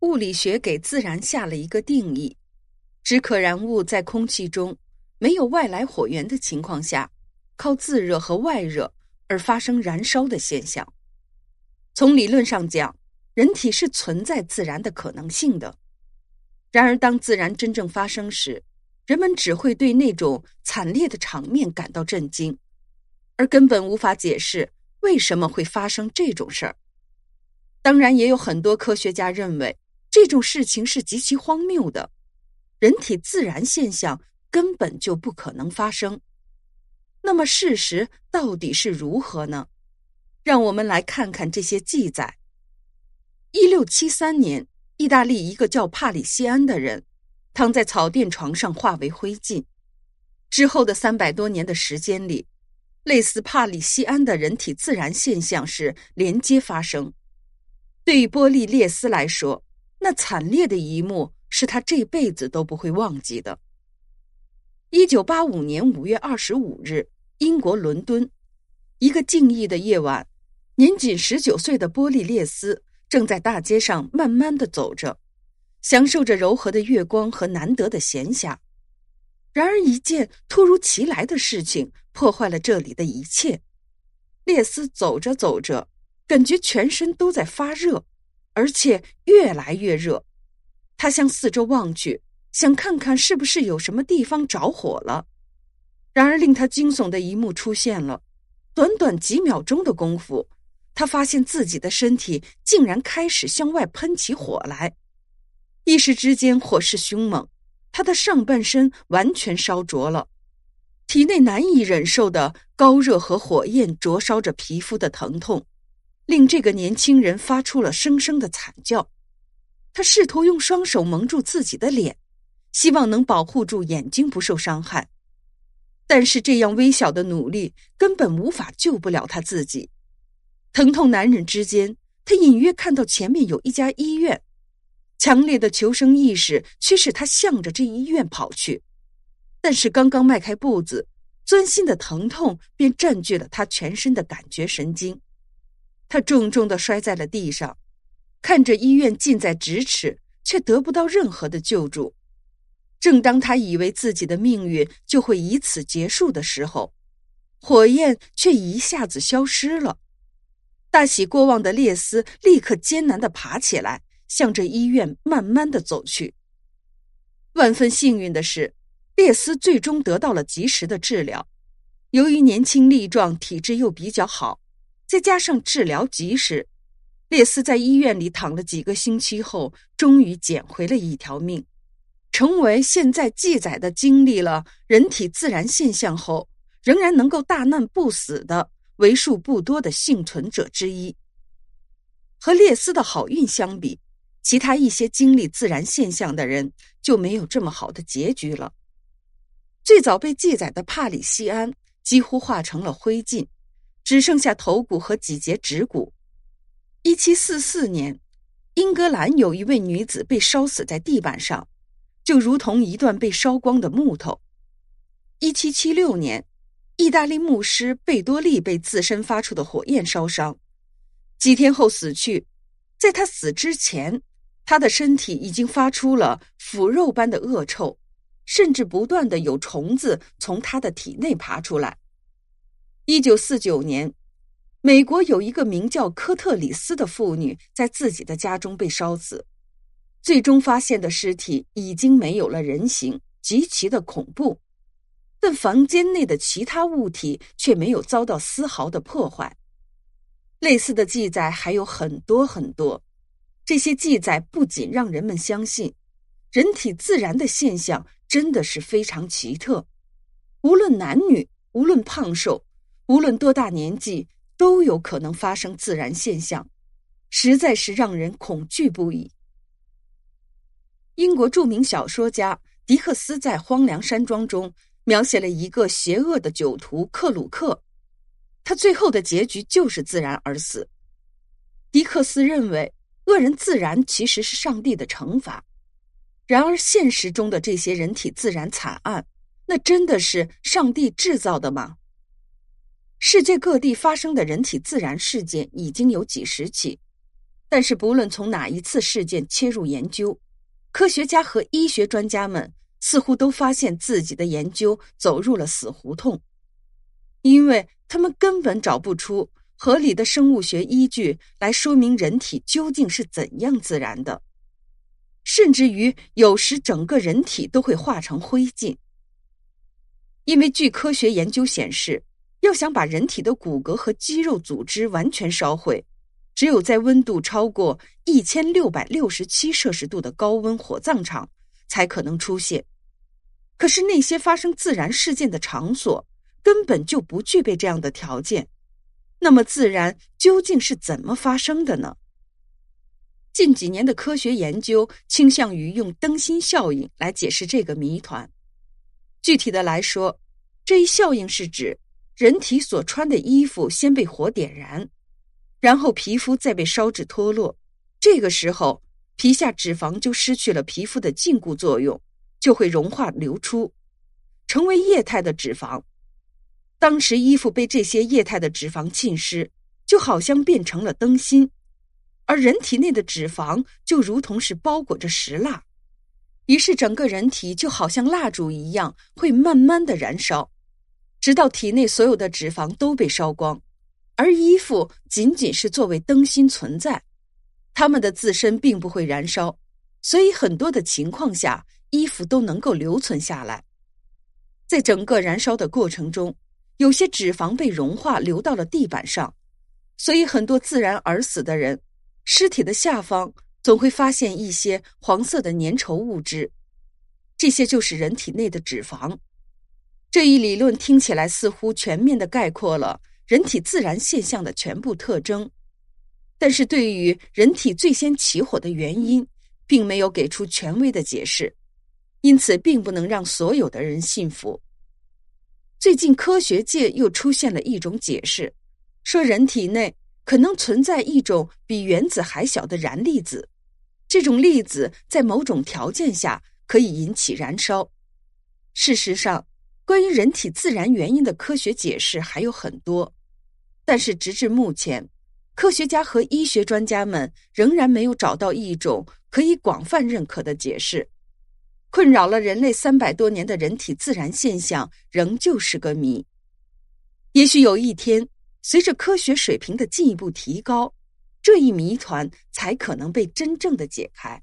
物理学给自然下了一个定义：指可燃物在空气中没有外来火源的情况下，靠自热和外热而发生燃烧的现象。从理论上讲，人体是存在自燃的可能性的。然而，当自燃真正发生时，人们只会对那种惨烈的场面感到震惊，而根本无法解释为什么会发生这种事儿。当然，也有很多科学家认为这种事情是极其荒谬的，人体自燃现象根本就不可能发生。那么，事实到底是如何呢？让我们来看看这些记载。一六七三年，意大利一个叫帕里西安的人。躺在草垫床上化为灰烬。之后的三百多年的时间里，类似帕里西安的人体自燃现象是连接发生。对于波利列斯来说，那惨烈的一幕是他这辈子都不会忘记的。一九八五年五月二十五日，英国伦敦，一个静谧的夜晚，年仅十九岁的波利列斯正在大街上慢慢的走着。享受着柔和的月光和难得的闲暇，然而一件突如其来的事情破坏了这里的一切。列斯走着走着，感觉全身都在发热，而且越来越热。他向四周望去，想看看是不是有什么地方着火了。然而令他惊悚的一幕出现了：短短几秒钟的功夫，他发现自己的身体竟然开始向外喷起火来。一时之间，火势凶猛，他的上半身完全烧灼了，体内难以忍受的高热和火焰灼烧着皮肤的疼痛，令这个年轻人发出了声声的惨叫。他试图用双手蒙住自己的脸，希望能保护住眼睛不受伤害，但是这样微小的努力根本无法救不了他自己。疼痛难忍之间，他隐约看到前面有一家医院。强烈的求生意识驱使他向着这医院跑去，但是刚刚迈开步子，钻心的疼痛便占据了他全身的感觉神经，他重重的摔在了地上，看着医院近在咫尺，却得不到任何的救助。正当他以为自己的命运就会以此结束的时候，火焰却一下子消失了。大喜过望的列斯立刻艰难的爬起来。向着医院慢慢的走去。万分幸运的是，列斯最终得到了及时的治疗。由于年轻力壮，体质又比较好，再加上治疗及时，列斯在医院里躺了几个星期后，终于捡回了一条命，成为现在记载的经历了人体自然现象后，仍然能够大难不死的为数不多的幸存者之一。和列斯的好运相比。其他一些经历自然现象的人就没有这么好的结局了。最早被记载的帕里西安几乎化成了灰烬，只剩下头骨和几节指骨。一七四四年，英格兰有一位女子被烧死在地板上，就如同一段被烧光的木头。一七七六年，意大利牧师贝多利被自身发出的火焰烧伤，几天后死去。在他死之前。他的身体已经发出了腐肉般的恶臭，甚至不断的有虫子从他的体内爬出来。一九四九年，美国有一个名叫科特里斯的妇女在自己的家中被烧死，最终发现的尸体已经没有了人形，极其的恐怖。但房间内的其他物体却没有遭到丝毫的破坏。类似的记载还有很多很多。这些记载不仅让人们相信，人体自然的现象真的是非常奇特，无论男女，无论胖瘦，无论多大年纪，都有可能发生自然现象，实在是让人恐惧不已。英国著名小说家狄克斯在《荒凉山庄》中描写了一个邪恶的酒徒克鲁克，他最后的结局就是自然而死。狄克斯认为。恶人自然其实是上帝的惩罚，然而现实中的这些人体自然惨案，那真的是上帝制造的吗？世界各地发生的人体自燃事件已经有几十起，但是不论从哪一次事件切入研究，科学家和医学专家们似乎都发现自己的研究走入了死胡同，因为他们根本找不出合理的生物学依据来说明人体究竟是怎样自燃的，甚至于有时整个人体都会化成灰烬。因为据科学研究显示，要想把人体的骨骼和肌肉组织完全烧毁，只有在温度超过一千六百六十七摄氏度的高温火葬场才可能出现。可是那些发生自然事件的场所根本就不具备这样的条件。那么，自然究竟是怎么发生的呢？近几年的科学研究倾向于用灯芯效应来解释这个谜团。具体的来说，这一效应是指人体所穿的衣服先被火点燃。然后皮肤再被烧至脱落，这个时候皮下脂肪就失去了皮肤的禁锢作用，就会融化流出，成为液态的脂肪。当时衣服被这些液态的脂肪浸湿，就好像变成了灯芯，而人体内的脂肪就如同是包裹着石蜡，于是整个人体就好像蜡烛一样，会慢慢的燃烧，直到体内所有的脂肪都被烧光。而衣服仅仅是作为灯芯存在，它们的自身并不会燃烧，所以很多的情况下，衣服都能够留存下来。在整个燃烧的过程中，有些脂肪被融化流到了地板上，所以很多自然而死的人，尸体的下方总会发现一些黄色的粘稠物质，这些就是人体内的脂肪。这一理论听起来似乎全面的概括了。人体自然现象的全部特征，但是对于人体最先起火的原因，并没有给出权威的解释，因此并不能让所有的人信服。最近科学界又出现了一种解释，说人体内可能存在一种比原子还小的燃粒子，这种粒子在某种条件下可以引起燃烧。事实上，关于人体自然原因的科学解释还有很多。但是，直至目前，科学家和医学专家们仍然没有找到一种可以广泛认可的解释。困扰了人类三百多年的人体自然现象仍旧是个谜。也许有一天，随着科学水平的进一步提高，这一谜团才可能被真正的解开。